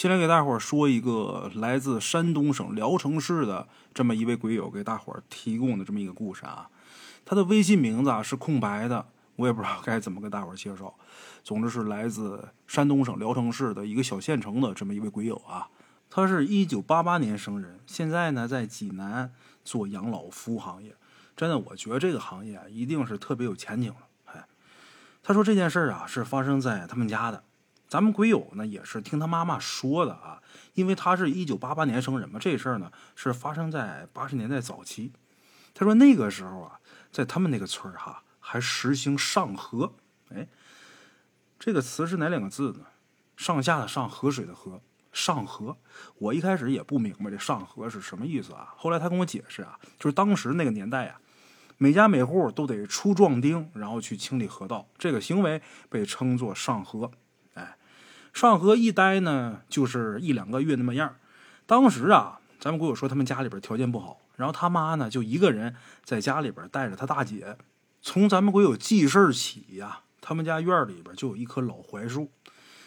先来给大伙儿说一个来自山东省聊城市的这么一位鬼友给大伙儿提供的这么一个故事啊。他的微信名字啊是空白的，我也不知道该怎么跟大伙儿介绍。总之是来自山东省聊城市的一个小县城的这么一位鬼友啊。他是一九八八年生人，现在呢在济南做养老服务行业。真的，我觉得这个行业啊一定是特别有前景的。哎，他说这件事儿啊是发生在他们家的。咱们鬼友呢也是听他妈妈说的啊，因为他是一九八八年生人嘛，这事儿呢是发生在八十年代早期。他说那个时候啊，在他们那个村儿哈还实行上河。哎，这个词是哪两个字呢？上下的上，河水的河。上河，我一开始也不明白这上河是什么意思啊。后来他跟我解释啊，就是当时那个年代啊，每家每户都得出壮丁，然后去清理河道，这个行为被称作上河。上河一待呢，就是一两个月那么样。当时啊，咱们鬼友说他们家里边条件不好，然后他妈呢就一个人在家里边带着他大姐。从咱们鬼友记事起呀，他们家院里边就有一棵老槐树。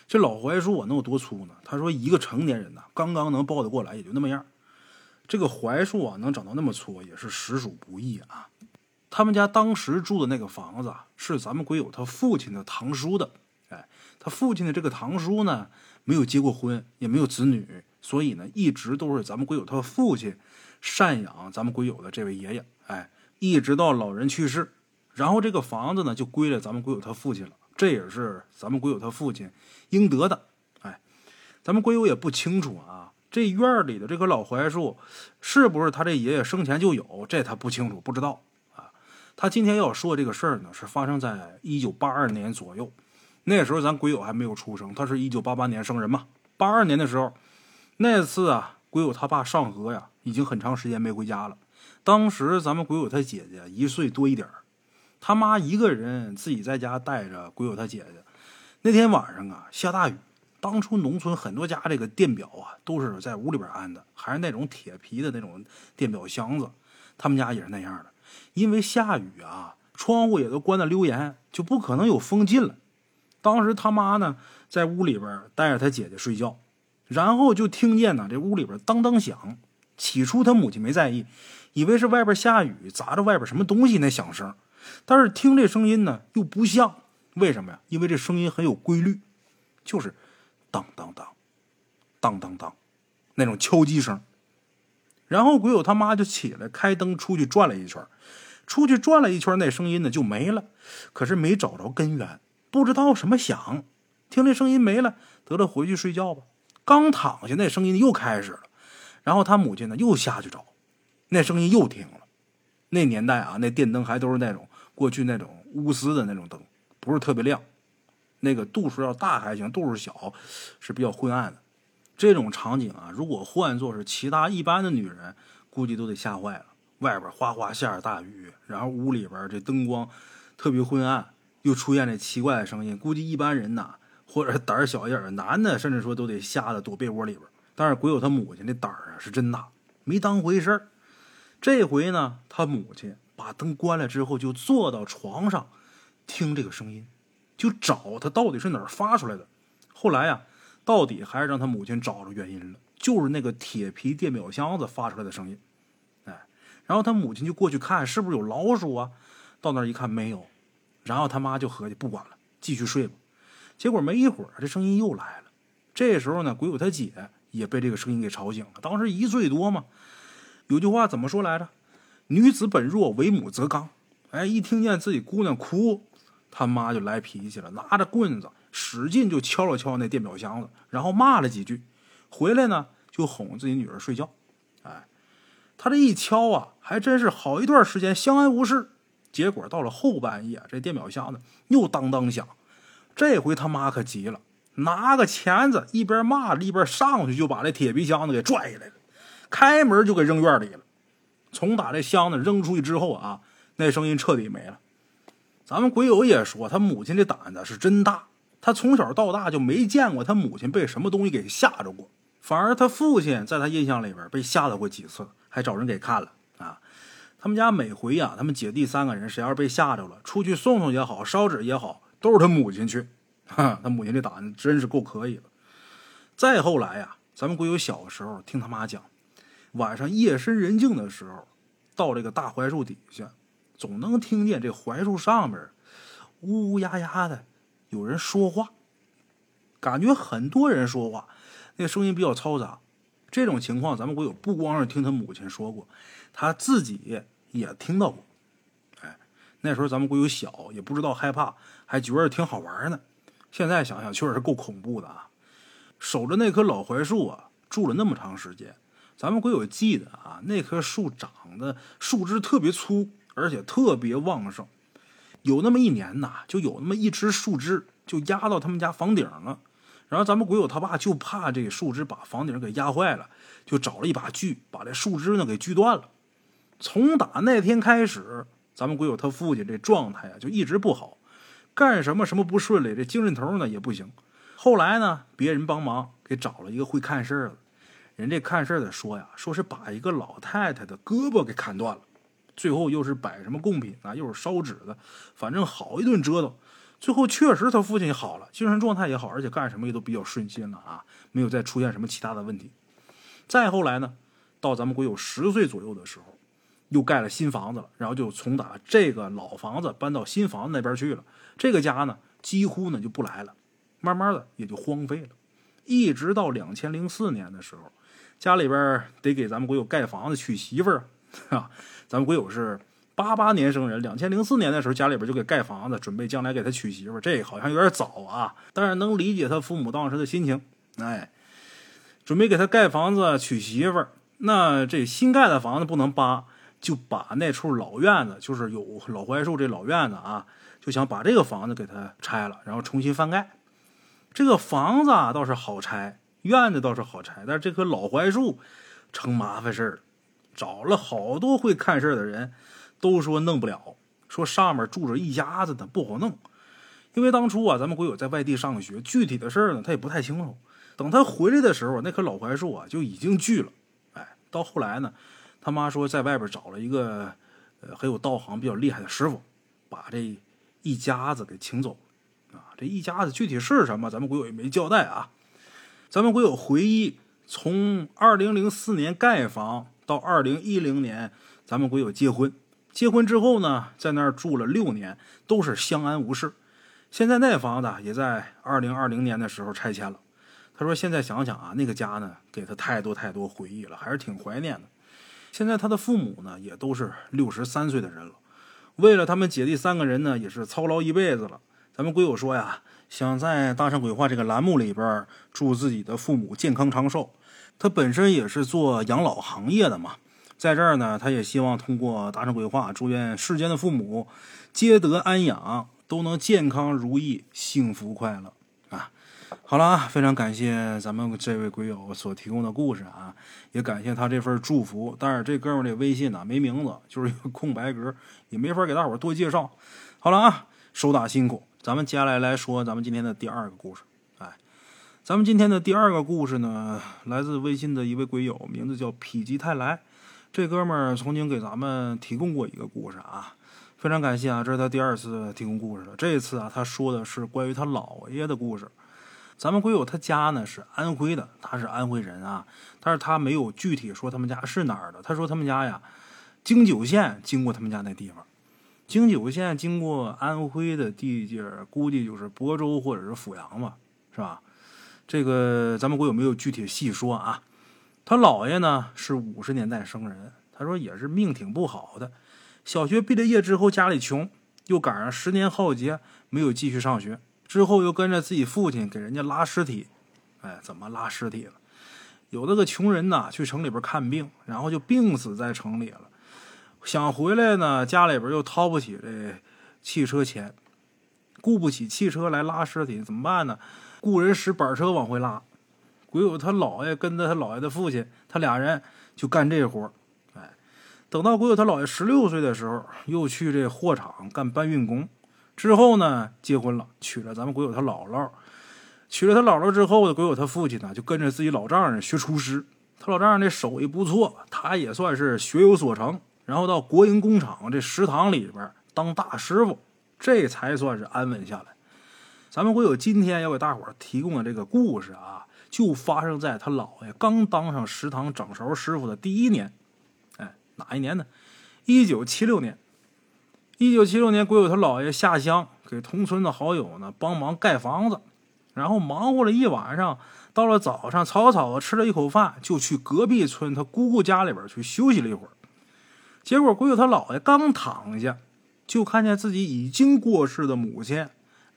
这老槐树啊，能有多粗呢？他说，一个成年人呢，刚刚能抱得过来，也就那么样。这个槐树啊，能长到那么粗，也是实属不易啊。他们家当时住的那个房子，是咱们鬼友他父亲的堂叔的。他父亲的这个堂叔呢，没有结过婚，也没有子女，所以呢，一直都是咱们鬼友他父亲赡养咱们鬼友的这位爷爷。哎，一直到老人去世，然后这个房子呢，就归了咱们鬼友他父亲了。这也是咱们鬼友他父亲应得的，哎，咱们鬼友也不清楚啊。这院里的这棵老槐树，是不是他这爷爷生前就有？这他不清楚，不知道啊。他今天要说这个事儿呢，是发生在一九八二年左右，那时候咱鬼友还没有出生，他是一九八八年生人嘛。八二年的时候，那次啊，鬼友他爸上河呀，已经很长时间没回家了。当时咱们鬼友他姐姐一岁多一点儿。他妈一个人自己在家带着鬼友他姐姐。那天晚上啊，下大雨。当初农村很多家这个电表啊，都是在屋里边安的，还是那种铁皮的那种电表箱子。他们家也是那样的。因为下雨啊，窗户也都关的溜严，就不可能有风进来。当时他妈呢，在屋里边带着他姐姐睡觉，然后就听见呢，这屋里边当当响。起初他母亲没在意，以为是外边下雨砸着外边什么东西那响声。但是听这声音呢，又不像，为什么呀？因为这声音很有规律，就是当当当，当当当，那种敲击声。然后鬼友他妈就起来开灯出去转了一圈，出去转了一圈，那声音呢就没了。可是没找着根源，不知道什么响。听这声音没了，得了，回去睡觉吧。刚躺下，那声音又开始了。然后他母亲呢又下去找，那声音又停了。那年代啊，那电灯还都是那种。过去那种钨丝的那种灯，不是特别亮，那个度数要大还行，度数小是比较昏暗的。这种场景啊，如果换作是其他一般的女人，估计都得吓坏了。外边哗哗下着大雨，然后屋里边这灯光特别昏暗，又出现这奇怪的声音，估计一般人呐，或者胆儿小一点的男的，甚至说都得吓得躲被窝里边。但是鬼友他母亲的胆儿啊是真大，没当回事儿。这回呢，他母亲。把灯关了之后，就坐到床上听这个声音，就找他到底是哪儿发出来的。后来呀，到底还是让他母亲找着原因了，就是那个铁皮电表箱子发出来的声音。哎，然后他母亲就过去看是不是有老鼠啊？到那儿一看没有，然后他妈就合计不管了，继续睡吧。结果没一会儿，这声音又来了。这时候呢，鬼友他姐也被这个声音给吵醒了。当时一岁多嘛，有句话怎么说来着？女子本弱，为母则刚。哎，一听见自己姑娘哭，他妈就来脾气了，拿着棍子使劲就敲了敲那电表箱子，然后骂了几句。回来呢，就哄自己女儿睡觉。哎，他这一敲啊，还真是好一段时间相安无事。结果到了后半夜，这电表箱子又当当响。这回他妈可急了，拿个钳子一边骂着一边上去就把这铁皮箱子给拽下来了，开门就给扔院里了。从打这箱子扔出去之后啊，那声音彻底没了。咱们鬼友也说，他母亲的胆子是真大。他从小到大就没见过他母亲被什么东西给吓着过，反而他父亲在他印象里边被吓到过几次，还找人给看了。他们家每回呀，他们姐弟三个人谁要是被吓着了，出去送送也好，烧纸也好，都是他母亲去。哈，他母亲这胆子真是够可以的。再后来呀，咱们鬼友小时候听他妈讲，晚上夜深人静的时候，到这个大槐树底下，总能听见这槐树上面呜呜呀呀的有人说话，感觉很多人说话，那声音比较嘈杂。这种情况，咱们鬼友不光是听他母亲说过，他自己也听到过。哎，那时候咱们鬼友小，也不知道害怕，还觉得挺好玩呢。现在想想，确实是够恐怖的啊！守着那棵老槐树啊，住了那么长时间，咱们鬼友记得啊，那棵树长得树枝特别粗，而且特别旺盛。有那么一年呐，就有那么一只树枝就压到他们家房顶了。然后咱们鬼友他爸就怕这树枝把房顶给压坏了，就找了一把锯，把这树枝呢给锯断了。从打那天开始，咱们鬼友他父亲这状态啊就一直不好，干什么什么不顺利，这精神头呢也不行。后来呢，别人帮忙给找了一个会看事儿的，人这看事儿的说呀，说是把一个老太太的胳膊给砍断了，最后又是摆什么贡品啊，又是烧纸的，反正好一顿折腾。最后确实他父亲好了，精神状态也好，而且干什么也都比较顺心了啊，没有再出现什么其他的问题。再后来呢，到咱们鬼友十岁左右的时候，又盖了新房子了，然后就从打这个老房子搬到新房子那边去了。这个家呢，几乎呢就不来了，慢慢的也就荒废了。一直到两千零四年的时候，家里边得给咱们鬼友盖房子娶媳妇儿啊，咱们鬼友是。八八年生人，两千零四年的时候，家里边就给盖房子，准备将来给他娶媳妇这好像有点早啊，但是能理解他父母当时的心情。哎，准备给他盖房子娶媳妇那这新盖的房子不能扒，就把那处老院子，就是有老槐树这老院子啊，就想把这个房子给它拆了，然后重新翻盖。这个房子啊倒是好拆，院子倒是好拆，但是这棵老槐树成麻烦事儿，找了好多会看事儿的人。都说弄不了，说上面住着一家子的不好弄，因为当初啊，咱们鬼友在外地上学，具体的事儿呢，他也不太清楚。等他回来的时候，那棵老槐树啊就已经锯了。哎，到后来呢，他妈说在外边找了一个呃很有道行、比较厉害的师傅，把这一家子给请走。啊，这一家子具体是什么，咱们鬼友也没交代啊。咱们鬼友回忆，从二零零四年盖房到二零一零年，咱们鬼友结婚。结婚之后呢，在那儿住了六年，都是相安无事。现在那房子也在二零二零年的时候拆迁了。他说：“现在想想啊，那个家呢，给他太多太多回忆了，还是挺怀念的。现在他的父母呢，也都是六十三岁的人了。为了他们姐弟三个人呢，也是操劳一辈子了。咱们鬼友说呀，想在《大圣鬼话》这个栏目里边，祝自己的父母健康长寿。他本身也是做养老行业的嘛。”在这儿呢，他也希望通过大成规划，祝愿世间的父母皆得安养，都能健康如意、幸福快乐啊！好了啊，非常感谢咱们这位鬼友所提供的故事啊，也感谢他这份祝福。但是这哥们儿的微信呢没名字，就是一个空白格，也没法给大伙儿多介绍。好了啊，手打辛苦，咱们接下来来说咱们今天的第二个故事。哎，咱们今天的第二个故事呢，来自微信的一位鬼友，名字叫否极泰来。这哥们儿曾经给咱们提供过一个故事啊，非常感谢啊！这是他第二次提供故事了。这一次啊，他说的是关于他姥爷的故事。咱们鬼友他家呢是安徽的，他是安徽人啊，但是他没有具体说他们家是哪儿的。他说他们家呀，京九线经过他们家那地方，京九线经过安徽的地界估计就是亳州或者是阜阳吧，是吧？这个咱们鬼友没有具体细说啊。他姥爷呢是五十年代生人，他说也是命挺不好的。小学毕了业之后家里穷，又赶上十年浩劫，没有继续上学。之后又跟着自己父亲给人家拉尸体，哎，怎么拉尸体了？有那个穷人呐，去城里边看病，然后就病死在城里了。想回来呢，家里边又掏不起这汽车钱，雇不起汽车来拉尸体，怎么办呢？雇人使板车往回拉。鬼友他姥爷跟着他姥爷的父亲，他俩人就干这活，等到鬼友他姥爷十六岁的时候，又去这货场干搬运工。之后呢，结婚了，娶了咱们鬼友他姥姥。娶了他姥姥之后呢，鬼友他父亲呢，就跟着自己老丈人学厨师。他老丈人这手艺不错，他也算是学有所成。然后到国营工厂这食堂里边当大师傅，这才算是安稳下来。咱们鬼友今天要给大伙提供的这个故事啊。就发生在他姥爷刚当上食堂掌勺师傅的第一年。哪一年呢？一九七六年。一九七六年，鬼友他姥爷下乡给同村的好友呢帮忙盖房子，然后忙活了一晚上，到了早上草草的吃了一口饭，就去隔壁村他姑姑家里边去休息了一会儿。结果鬼友他姥爷刚躺下，就看见自己已经过世的母亲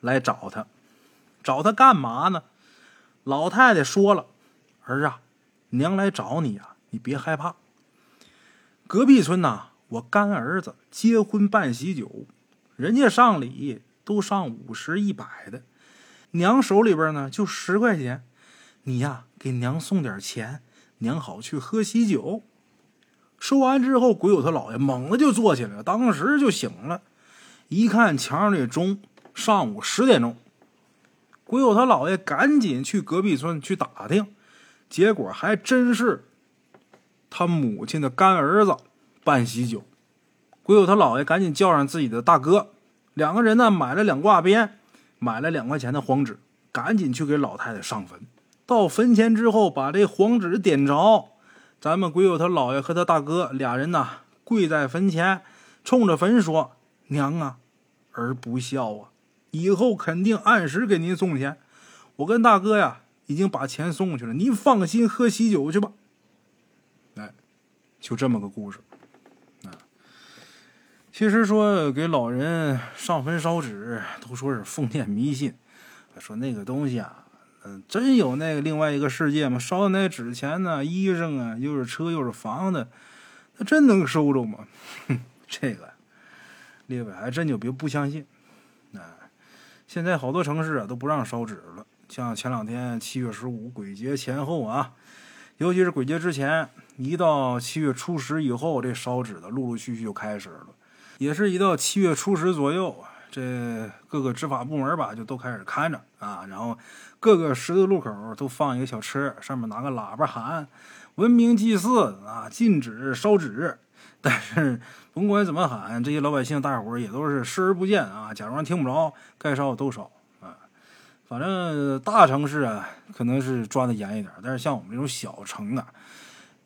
来找他，找他干嘛呢？老太太说了：“儿啊，娘来找你呀，你别害怕。隔壁村呐。”我干儿子结婚办喜酒，人家上礼都上五十一百的，娘手里边呢就十块钱，你呀给娘送点钱，娘好去喝喜酒。说完之后，鬼友他姥爷猛地就坐起来了，当时就醒了，一看墙上这钟，上午十点钟。鬼友他姥爷赶紧去隔壁村去打听，结果还真是他母亲的干儿子。办喜酒，鬼友他姥爷赶紧叫上自己的大哥，两个人呢买了两挂鞭，买了两块钱的黄纸，赶紧去给老太太上坟。到坟前之后，把这黄纸点着，咱们鬼友他姥爷和他大哥俩人呢跪在坟前，冲着坟说：“娘啊，儿不孝啊，以后肯定按时给您送钱。我跟大哥呀已经把钱送去了，您放心喝喜酒去吧。”就这么个故事啊。其实说给老人上坟烧纸，都说是封建迷信。说那个东西啊，嗯，真有那个另外一个世界吗？烧的那纸钱呢，衣裳啊，又是车又是房的，那真能收着吗？哼，这个，列位还真就别不相信。现在好多城市啊都不让烧纸了，像前两天七月十五鬼节前后啊，尤其是鬼节之前，一到七月初十以后，这烧纸的陆陆续续就开始了。也是一到七月初十左右，这各个执法部门吧就都开始看着啊，然后各个十字路口都放一个小车，上面拿个喇叭喊“文明祭祀啊，禁止烧纸”。但是甭管怎么喊，这些老百姓大伙儿也都是视而不见啊，假装听不着，该烧都烧啊。反正大城市啊，可能是抓的严一点，但是像我们这种小城啊，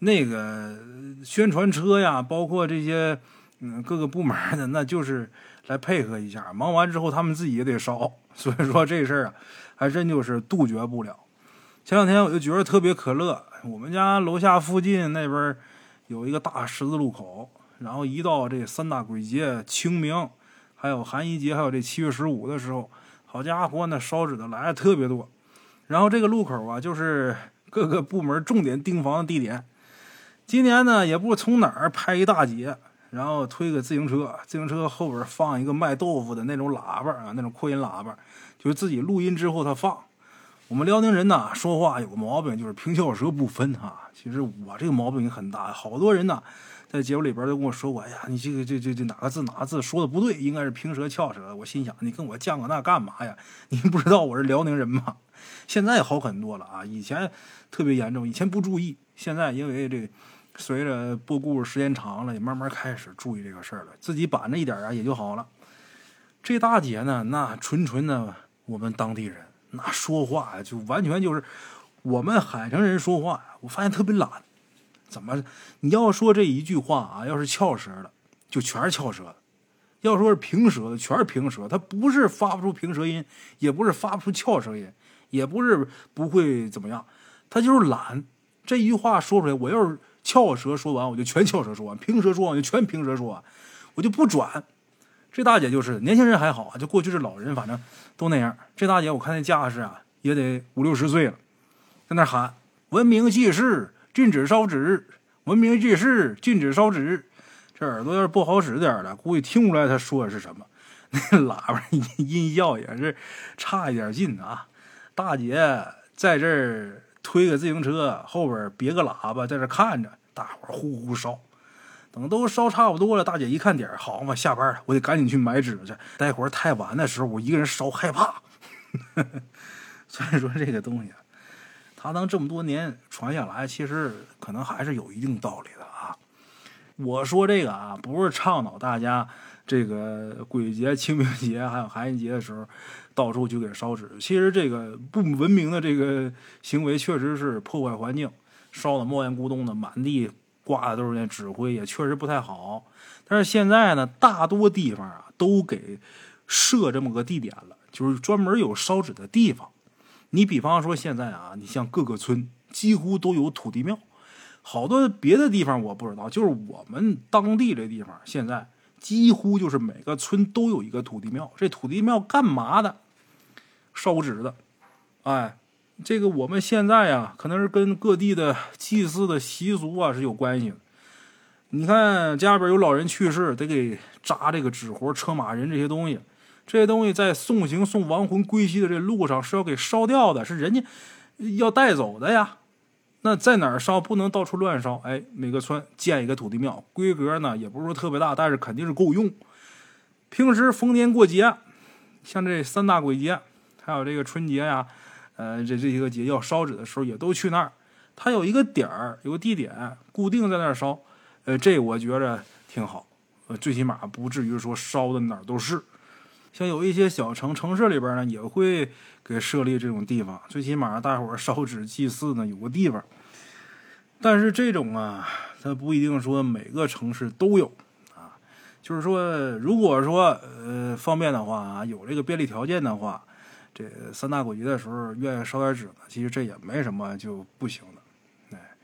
那个宣传车呀，包括这些。嗯，各个部门的那就是来配合一下，忙完之后他们自己也得烧，所以说这事儿啊，还真就是杜绝不了。前两天我就觉得特别可乐，我们家楼下附近那边有一个大十字路口，然后一到这三大鬼节、清明，还有寒衣节，还有这七月十五的时候，好家伙，那烧纸的来的特别多。然后这个路口啊，就是各个部门重点盯防的地点。今年呢，也不知从哪儿拍一大姐。然后推个自行车，自行车后边放一个卖豆腐的那种喇叭啊，那种扩音喇叭，就是自己录音之后他放。我们辽宁人呐，说话有个毛病，就是平翘舌不分哈。其实我这个毛病也很大，好多人呐，在节目里边都跟我说过，哎呀，你这个这这这哪个字哪个字说的不对，应该是平舌翘舌。我心想，你跟我犟个那干嘛呀？你不知道我是辽宁人吗？现在好很多了啊，以前特别严重，以前不注意，现在因为这。随着播故事时间长了，也慢慢开始注意这个事儿了。自己板着一点啊，也就好了。这大姐呢，那纯纯的我们当地人，那说话呀，就完全就是我们海城人说话。我发现特别懒。怎么？你要说这一句话啊，要是翘舌的，就全是翘舌的；要说是平舌的，全是平舌。他不是发不出平舌音，也不是发不出翘舌音，也不是不会怎么样，他就是懒。这一句话说出来，我要是。翘舌说完，我就全翘舌说完；平舌说完，我就全平舌说完，我就不转。这大姐就是年轻人还好啊，就过去是老人，反正都那样。这大姐我看那架势啊，也得五六十岁了，在那喊：“文明祭祀，禁止烧纸；文明祭祀，禁止烧纸。”这耳朵要是不好使点的，估计听不出来她说的是什么。那喇叭音效也是差一点劲啊。大姐在这儿。推个自行车，后边别个喇叭，在这看着，大伙呼呼烧。等都烧差不多了，大姐一看点好嘛，下班了，我得赶紧去买纸去。待会儿太晚的时候，我一个人烧害怕。所以说这个东西，它能这么多年传下来，其实可能还是有一定道理的啊。我说这个啊，不是倡导大家这个鬼节、清明节还有寒衣节的时候。到处去给烧纸。其实这个不文明的这个行为，确实是破坏环境，烧的冒烟咕咚的，满地挂的都是那纸灰，也确实不太好。但是现在呢，大多地方啊都给设这么个地点了，就是专门有烧纸的地方。你比方说现在啊，你像各个村几乎都有土地庙，好多别的地方我不知道，就是我们当地这地方现在。几乎就是每个村都有一个土地庙，这土地庙干嘛的？烧纸的。哎，这个我们现在呀，可能是跟各地的祭祀的习俗啊是有关系。你看家里边有老人去世，得给扎这个纸活、车马人这些东西，这些东西在送行送亡魂归西的这路上是要给烧掉的，是人家要带走的呀。那在哪儿烧不能到处乱烧？哎，每个村建一个土地庙，规格呢也不是说特别大，但是肯定是够用。平时逢年过节，像这三大鬼节，还有这个春节呀，呃，这这些个节要烧纸的时候，也都去那儿。它有一个点儿，有个地点，固定在那儿烧。呃，这我觉着挺好，呃，最起码不至于说烧的哪儿都是。像有一些小城城市里边呢，也会给设立这种地方，最起码大伙烧纸祭祀呢有个地方。但是这种啊，它不一定说每个城市都有啊。就是说，如果说呃方便的话，有这个便利条件的话，这三大鬼节的时候愿意烧点纸呢，其实这也没什么就不行的。哎，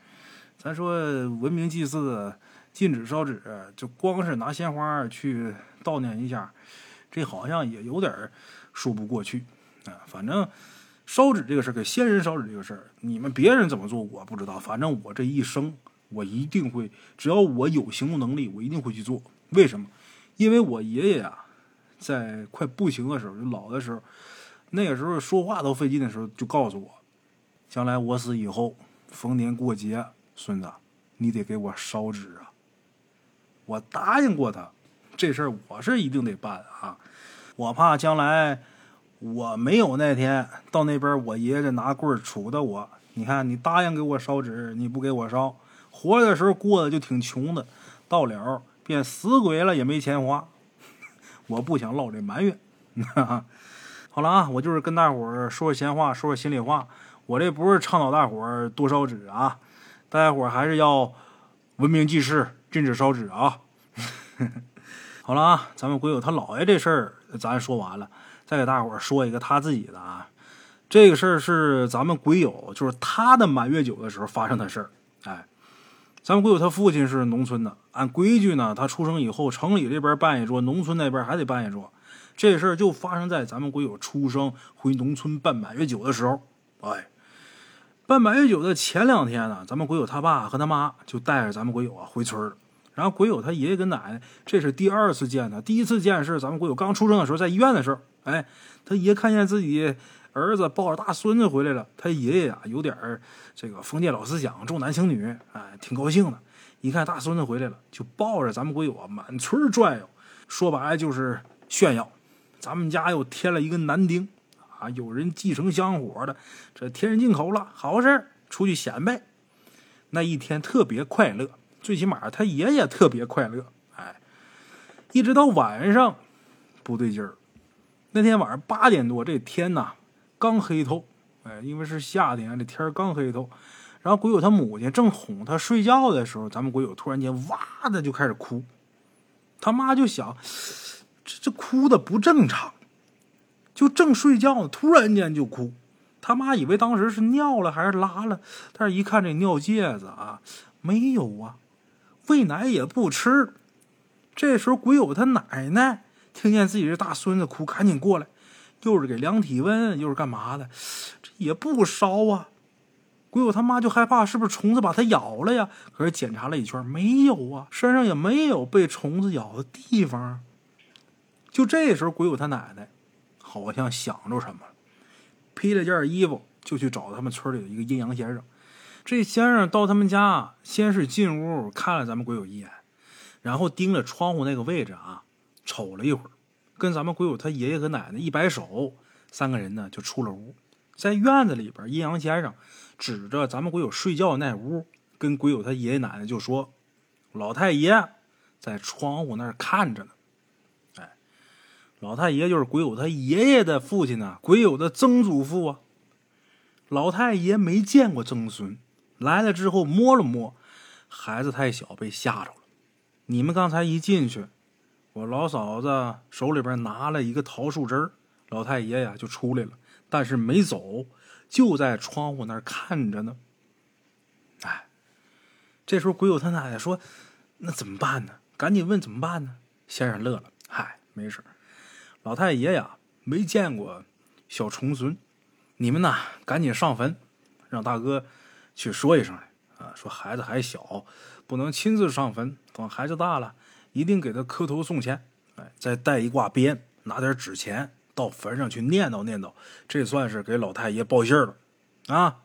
咱说文明祭祀禁止烧纸，就光是拿鲜花去悼念一下。这好像也有点说不过去啊！反正烧纸这个事儿，给先人烧纸这个事儿，你们别人怎么做我不知道。反正我这一生，我一定会，只要我有行动能力，我一定会去做。为什么？因为我爷爷啊，在快不行的时候，就老的时候，那个时候说话都费劲的时候，就告诉我，将来我死以后，逢年过节，孙子，你得给我烧纸啊！我答应过他。这事儿我是一定得办啊！我怕将来我没有那天到那边，我爷爷拿棍儿杵的我。你看，你答应给我烧纸，你不给我烧，活着的时候过得就挺穷的，到了变死鬼了也没钱花。我不想落这埋怨。好了啊，我就是跟大伙儿说说闲话，说说心里话。我这不是倡导大伙儿多烧纸啊，大家伙儿还是要文明祭祀，禁止烧纸啊。好了啊，咱们鬼友他姥爷这事儿咱说完了，再给大伙儿说一个他自己的啊。这个事儿是咱们鬼友，就是他的满月酒的时候发生的事儿。哎，咱们鬼友他父亲是农村的，按规矩呢，他出生以后，城里这边办一桌，农村那边还得办一桌。这事儿就发生在咱们鬼友出生回农村办满月酒的时候。哎，办满月酒的前两天呢，咱们鬼友他爸和他妈就带着咱们鬼友啊回村儿。然后鬼友他爷爷跟奶奶，这是第二次见他。第一次见是咱们鬼友刚出生的时候，在医院的时候，哎，他爷看见自己儿子抱着大孙子回来了，他爷爷啊有点儿这个封建老思想，重男轻女，哎，挺高兴的。一看大孙子回来了，就抱着咱们鬼友啊满村转悠，说白了就是炫耀，咱们家又添了一个男丁啊，有人继承香火的，这添人进口了，好事出去显摆。那一天特别快乐。最起码他爷爷特别快乐，哎，一直到晚上不对劲儿。那天晚上八点多，这天呐刚黑透，哎，因为是夏天，这天刚黑透。然后鬼友他母亲正哄他睡觉的时候，咱们鬼友突然间哇的就开始哭。他妈就想，这这哭的不正常，就正睡觉呢，突然间就哭。他妈以为当时是尿了还是拉了，但是一看这尿介子啊，没有啊。喂奶也不吃，这时候鬼友他奶奶听见自己这大孙子哭，赶紧过来，又是给量体温，又是干嘛的，这也不烧啊。鬼友他妈就害怕是不是虫子把他咬了呀？可是检查了一圈，没有啊，身上也没有被虫子咬的地方。就这时候，鬼友他奶奶好像想着什么，披了件衣服就去找他们村里的一个阴阳先生。这先生到他们家，先是进屋看了咱们鬼友一眼，然后盯着窗户那个位置啊，瞅了一会儿，跟咱们鬼友他爷爷和奶奶一摆手，三个人呢就出了屋。在院子里边，阴阳先生指着咱们鬼友睡觉那屋，跟鬼友他爷爷奶奶就说：“老太爷在窗户那儿看着呢。”老太爷就是鬼友他爷爷的父亲呢，鬼友的曾祖父啊。老太爷没见过曾孙，来了之后摸了摸，孩子太小，被吓着了。你们刚才一进去，我老嫂子手里边拿了一个桃树枝老太爷呀就出来了，但是没走，就在窗户那儿看着呢。哎，这时候鬼友他奶奶说：“那怎么办呢？赶紧问怎么办呢？”先生乐了：“嗨，没事。老太爷呀没见过小重孙。”你们呐，赶紧上坟，让大哥去说一声来啊！说孩子还小，不能亲自上坟。等孩子大了，一定给他磕头送钱。哎，再带一挂鞭，拿点纸钱到坟上去念叨念叨，这算是给老太爷报信了啊！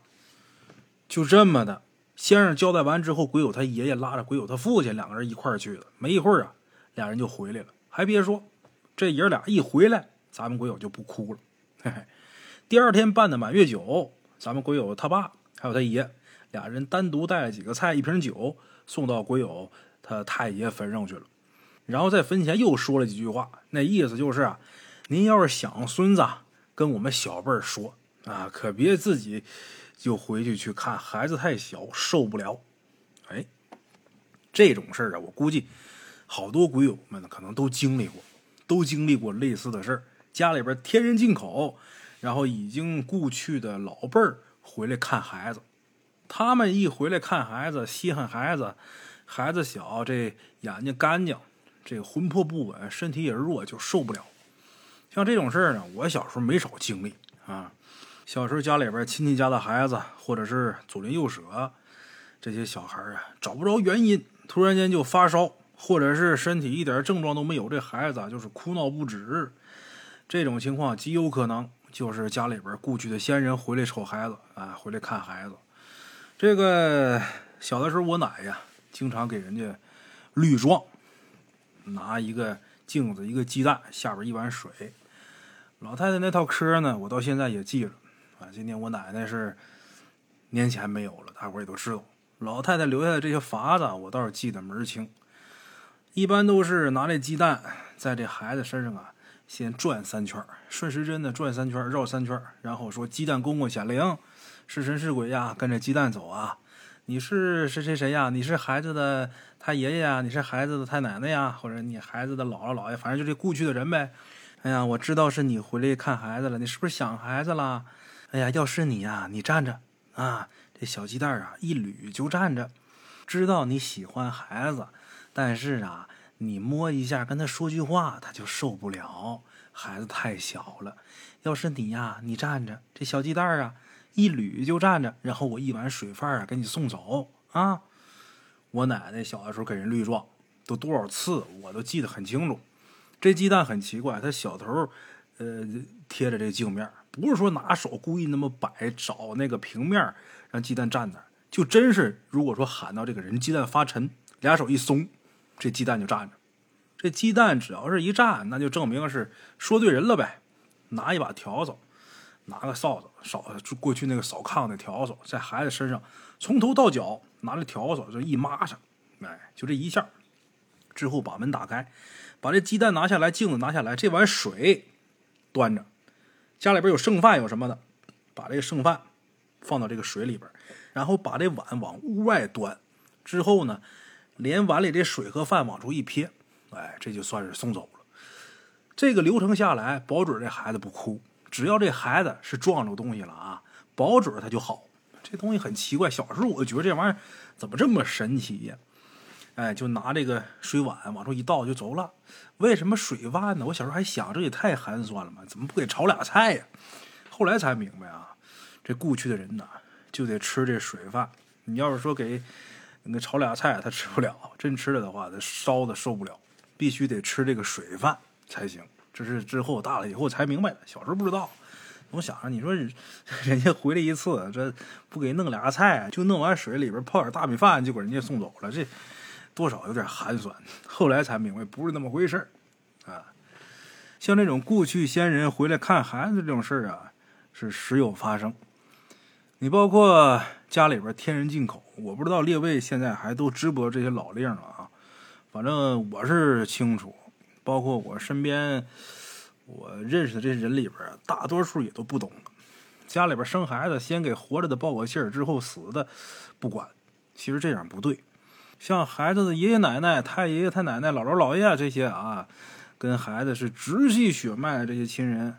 就这么的，先生交代完之后，鬼友他爷爷拉着鬼友他父亲两个人一块儿去了。没一会儿啊，俩人就回来了。还别说，这爷俩一回来，咱们鬼友就不哭了，嘿嘿。第二天办的满月酒，咱们鬼友他爸还有他爷俩人单独带了几个菜、一瓶酒，送到鬼友他太爷坟上去了。然后在坟前又说了几句话，那意思就是啊，您要是想孙子，跟我们小辈儿说啊，可别自己就回去去看孩子太小，受不了。哎，这种事儿啊，我估计好多鬼友们可能都经历过，都经历过类似的事儿，家里边添人进口。然后已经故去的老辈儿回来看孩子，他们一回来看孩子，稀罕孩子，孩子小，这眼睛干净，这魂魄不稳，身体也弱，就受不了。像这种事儿呢，我小时候没少经历啊。小时候家里边亲戚家的孩子，或者是左邻右舍这些小孩啊，找不着原因，突然间就发烧，或者是身体一点症状都没有，这孩子啊就是哭闹不止。这种情况极有可能。就是家里边故去的先人回来瞅孩子啊，回来看孩子。这个小的时候，我奶呀经常给人家绿状，拿一个镜子、一个鸡蛋，下边一碗水。老太太那套嗑呢，我到现在也记着啊。今天我奶奶是年前没有了，大伙也都知道。老太太留下的这些法子，我倒是记得门清。一般都是拿这鸡蛋在这孩子身上啊。先转三圈，顺时针的转三圈，绕三圈，然后说：“鸡蛋公公显灵，是神是鬼呀？跟着鸡蛋走啊！你是谁谁谁呀？你是孩子的他爷爷呀？你是孩子的太奶奶呀？或者你孩子的姥姥姥爷？反正就这故去的人呗。哎呀，我知道是你回来看孩子了，你是不是想孩子了？哎呀，要是你呀，你站着啊，这小鸡蛋啊一捋就站着，知道你喜欢孩子，但是啊。”你摸一下，跟他说句话，他就受不了。孩子太小了，要是你呀，你站着，这小鸡蛋啊，一捋就站着，然后我一碗水饭啊，给你送走啊。我奶奶小的时候给人绿状，都多少次，我都记得很清楚。这鸡蛋很奇怪，它小头呃贴着这镜面，不是说拿手故意那么摆，找那个平面让鸡蛋站那儿，就真是如果说喊到这个人，鸡蛋发沉，俩手一松。这鸡蛋就站着，这鸡蛋只要是一站，那就证明是说对人了呗。拿一把笤帚，拿个扫帚扫过去那个扫炕的笤帚，在孩子身上从头到脚拿着笤帚就一抹上，哎，就这一下，之后把门打开，把这鸡蛋拿下来，镜子拿下来，这碗水端着，家里边有剩饭有什么的，把这个剩饭放到这个水里边，然后把这碗往屋外端，之后呢。连碗里这水和饭往出一撇，哎，这就算是送走了。这个流程下来，保准这孩子不哭。只要这孩子是撞着东西了啊，保准他就好。这东西很奇怪，小时候我觉得这玩意儿怎么这么神奇呀？哎，就拿这个水碗往出一倒就走了。为什么水饭呢？我小时候还想，这也太寒酸了嘛，怎么不给炒俩菜呀？后来才明白啊，这故去的人呐，就得吃这水饭。你要是说给。那炒俩菜他吃不了，真吃了的话他烧的受不了，必须得吃这个水饭才行。这是之后大了以后才明白的，小时候不知道。我想着你说 人家回来一次，这不给弄俩菜，就弄完水里边泡点大米饭就给人家送走了，这多少有点寒酸。后来才明白不是那么回事啊。像这种故去先人回来看孩子这种事儿啊，是时有发生。你包括家里边天人进口，我不知道列位现在还都知不这些老令了啊？反正我是清楚，包括我身边我认识的这些人里边，大多数也都不懂。家里边生孩子，先给活着的报个信儿，之后死的不管。其实这样不对。像孩子的爷爷奶奶、太爷爷、太奶奶、姥姥姥爷这些啊，跟孩子是直系血脉的这些亲人。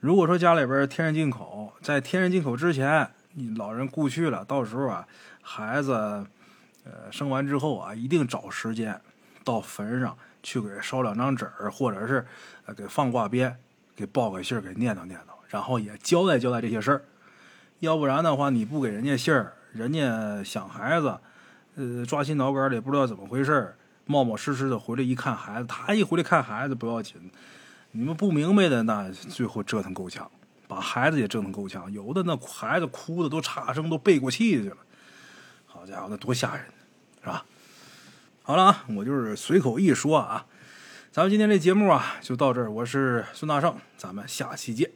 如果说家里边天然进口，在天然进口之前，老人故去了，到时候啊，孩子呃生完之后啊，一定找时间到坟上去给烧两张纸儿，或者是呃给放挂鞭，给报个信儿，给念叨念叨。然后也交代交代这些事儿，要不然的话，你不给人家信儿，人家想孩子，呃，抓心挠肝的，也不知道怎么回事儿，冒冒失失的回来一看孩子，他一回来看孩子不要紧，你们不明白的那最后折腾够呛，把孩子也折腾够呛，有的那孩子哭的都差生都背过气去了，好家伙，那多吓人，是吧？好了啊，我就是随口一说啊，咱们今天这节目啊就到这儿，我是孙大圣，咱们下期见。